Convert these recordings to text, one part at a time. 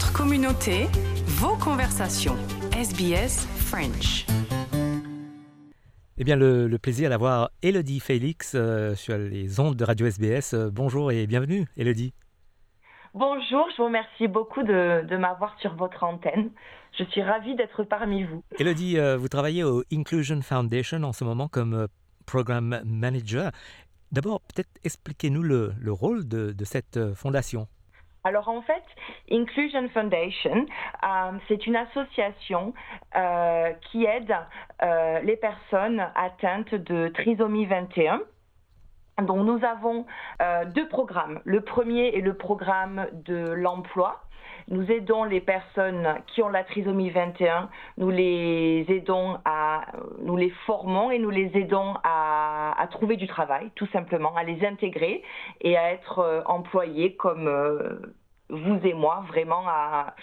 Votre communauté, vos conversations. SBS French. Eh bien, le, le plaisir d'avoir Elodie Félix euh, sur les ondes de Radio SBS. Euh, bonjour et bienvenue, Elodie. Bonjour, je vous remercie beaucoup de, de m'avoir sur votre antenne. Je suis ravie d'être parmi vous. Elodie, euh, vous travaillez au Inclusion Foundation en ce moment comme Program Manager. D'abord, peut-être expliquez-nous le, le rôle de, de cette fondation. Alors en fait, Inclusion Foundation, euh, c'est une association euh, qui aide euh, les personnes atteintes de trisomie 21. Donc nous avons deux programmes. Le premier est le programme de l'emploi. Nous aidons les personnes qui ont la trisomie 21, nous les aidons à, nous les formons et nous les aidons à, à trouver du travail, tout simplement, à les intégrer et à être euh, employés comme euh, vous et moi, vraiment. À...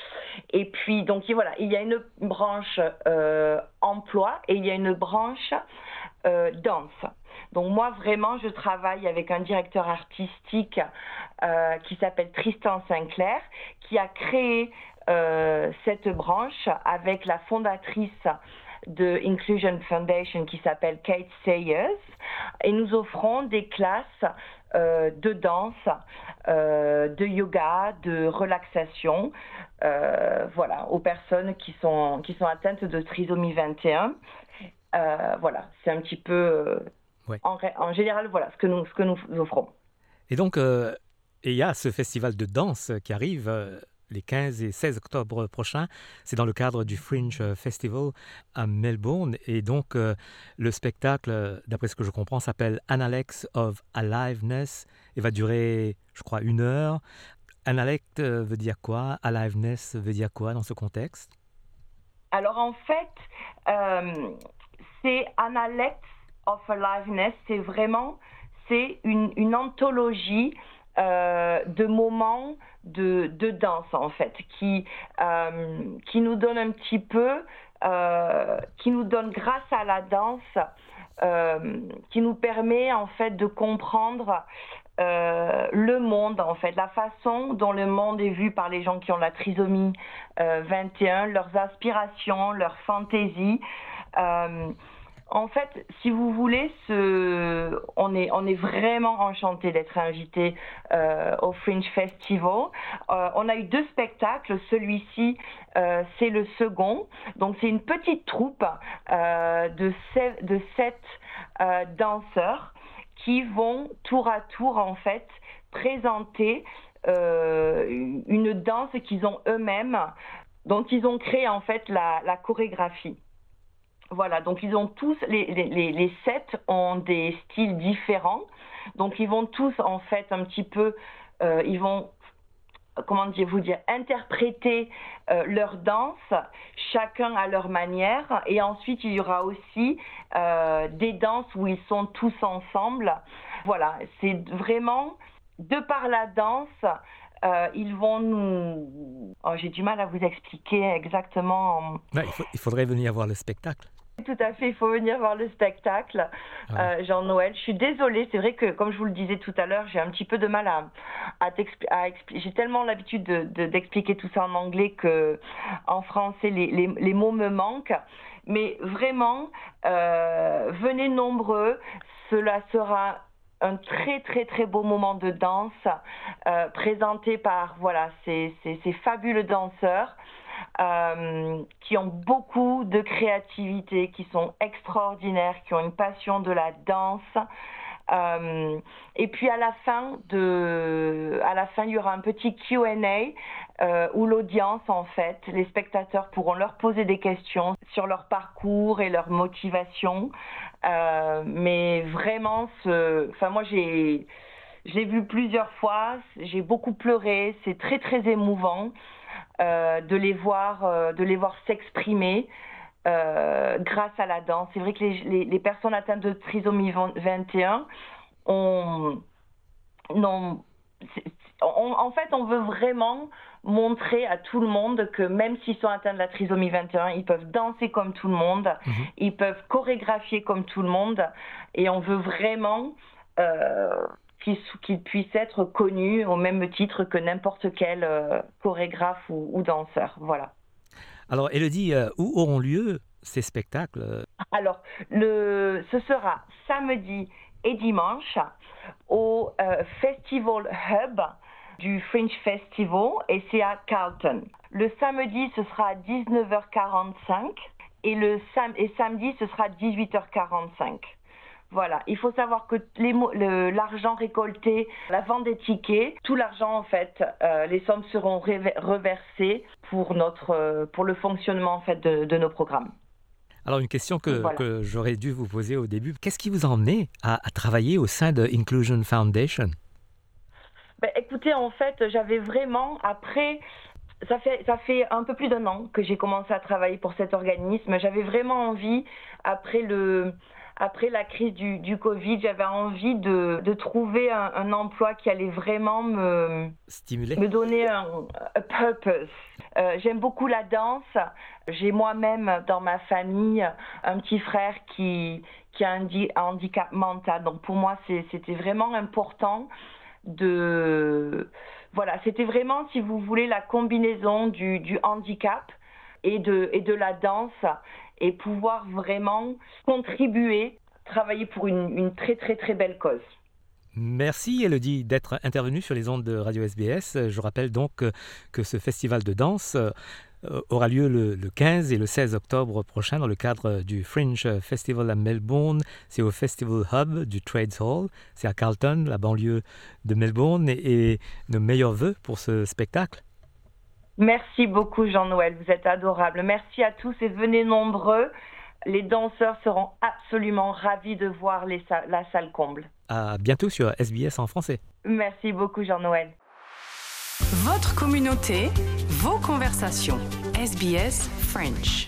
Et puis, donc voilà, il y a une branche euh, emploi et il y a une branche danse. Donc moi, vraiment, je travaille avec un directeur artistique qui s'appelle Tristan Sinclair, qui a créé cette branche avec la fondatrice de Inclusion Foundation qui s'appelle Kate Sayers. Et nous offrons des classes euh, de danse, euh, de yoga, de relaxation, euh, voilà, aux personnes qui sont, qui sont atteintes de trisomie 21. Euh, voilà, c'est un petit peu, Ouais. en, général, voilà ce que nous, ce que nous offrons. Et donc, il y a ce festival de danse qui arrive les 15 et 16 octobre prochains. C'est dans le cadre du Fringe Festival à Melbourne. Et donc, euh, le spectacle, d'après ce que je comprends, s'appelle Analects of Aliveness et va durer, je crois, une heure. Analect euh, veut dire quoi? Aliveness veut dire quoi dans ce contexte? Alors en fait, euh, c'est Analects of Aliveness, c'est vraiment c'est une anthologie euh, de moments de, danse en fait, qui, euh, nous donne un petit peu, euh, qui nous donne grâce à la danse, qui nous permet en fait de comprendre le monde en fait, la façon dont le monde est vu par les gens qui ont la trisomie euh, 21, leurs aspirations, leurs fantaisies. En fait, si vous voulez, ce... on, est, on est vraiment enchanté d'être invité euh, au Fringe Festival. Euh, on a eu deux spectacles. Celui-ci, euh, c'est le second. Donc, c'est une petite troupe euh, de, sept, de sept euh, danseurs qui vont tour à tour, en fait, présenter euh, une danse qu'ils ont eux-mêmes, dont ils ont créé, en fait, la, la chorégraphie. Voilà, donc ils ont tous, les, les, les sept ont des styles différents. Donc ils vont tous, en fait, un petit peu, euh, ils vont, comment dire, vous dire, interpréter euh, leur danse, chacun à leur manière. Et ensuite, il y aura aussi euh, des danses où ils sont tous ensemble. Voilà, c'est vraiment, de par la danse, ils vont nous... Oh, J'ai du mal à vous expliquer exactement. Il faudrait venir voir le spectacle. Tout à fait, il faut venir voir le spectacle, euh, Jean-Noël. Je suis désolée, c'est vrai que, comme je vous le disais tout à l'heure, j'ai un petit peu de mal à, à J'ai tellement l'habitude de- de- d'expliquer tout ça en anglais que en français, les, les, les mots me manquent. Mais vraiment, euh, venez nombreux. Cela sera un très très très beau moment de danse euh, présenté par voilà ces, ces, ces fabuleux danseurs euh, qui ont beaucoup de créativité, qui sont extraordinaires, qui ont une passion de la danse. Euh, et puis à la fin de, à la fin, il y aura un petit Q&A euh, où l'audience, en fait, les spectateurs pourront leur poser des questions sur leur parcours et leur motivation. Euh, mais vraiment, enfin moi j'ai, j'ai vu plusieurs fois, j'ai beaucoup pleuré, c'est très très émouvant euh, de les voir, euh, de les voir s'exprimer euh, grâce à la danse. C'est vrai que les, les, les personnes atteintes de trisomie 21 ont, n'ont- c'est- on- en fait, on veut vraiment montrer à tout le monde que même s'ils sont atteints de la trisomie 21, ils peuvent danser comme tout le monde, Mhm. ils peuvent chorégraphier comme tout le monde, et on veut vraiment euh, qu'il puisse être connu au même titre que n'importe quel euh, chorégraphe ou, danseur. Voilà. Alors, Elodie, euh, où auront lieu ces spectacles? Alors, le, ce sera samedi et dimanche au euh, Festival Hub du Fringe Festival et c'est à Carlton. Le samedi, ce sera à 19h45 et le et samedi, ce sera à 18h45. Voilà, il faut savoir que l'argent récolté, la vente des tickets, tout l'argent en fait, euh, les sommes seront reversées pour notre, euh, pour le fonctionnement en fait de, nos programmes. Alors une question que, j'aurais dû vous poser au début, qu'est-ce qui vous a emmené à, travailler au sein de Inclusion Foundation? Ben, Écoutez, en fait, j'avais vraiment, après, ça fait, ça fait un peu plus d'un an que j'ai commencé à travailler pour cet organisme, j'avais vraiment envie, après le, après la crise du, du Covid, j'avais envie de, de trouver un, emploi qui allait vraiment me, Stimuler. me donner un, purpose. Euh, j'aime beaucoup la danse. J'ai moi-même dans ma famille un petit frère qui, qui a un, handicap mental. Donc pour moi, c'était vraiment important de... Voilà, c'était vraiment, si vous voulez, la combinaison du, du handicap et de, et de la danse et pouvoir vraiment contribuer, travailler pour une, très très très belle cause. Merci Elodie d'être intervenue sur les ondes de Radio SBS. Je rappelle donc que ce festival de danse euh, aura lieu le, 15 et le 16 octobre prochain dans le cadre du Fringe Festival à Melbourne. C'est au Festival Hub du Trades Hall. C'est à Carlton, la banlieue de Melbourne. Et, et nos meilleurs voeux pour ce spectacle. Merci beaucoup Jean-Noël, vous êtes adorable. Merci à tous et venez nombreux. Les danseurs seront absolument ravis de voir la salle comble. À bientôt sur SBS en français. Merci beaucoup Jean-Noël. Votre communauté, vos conversations. SBS French.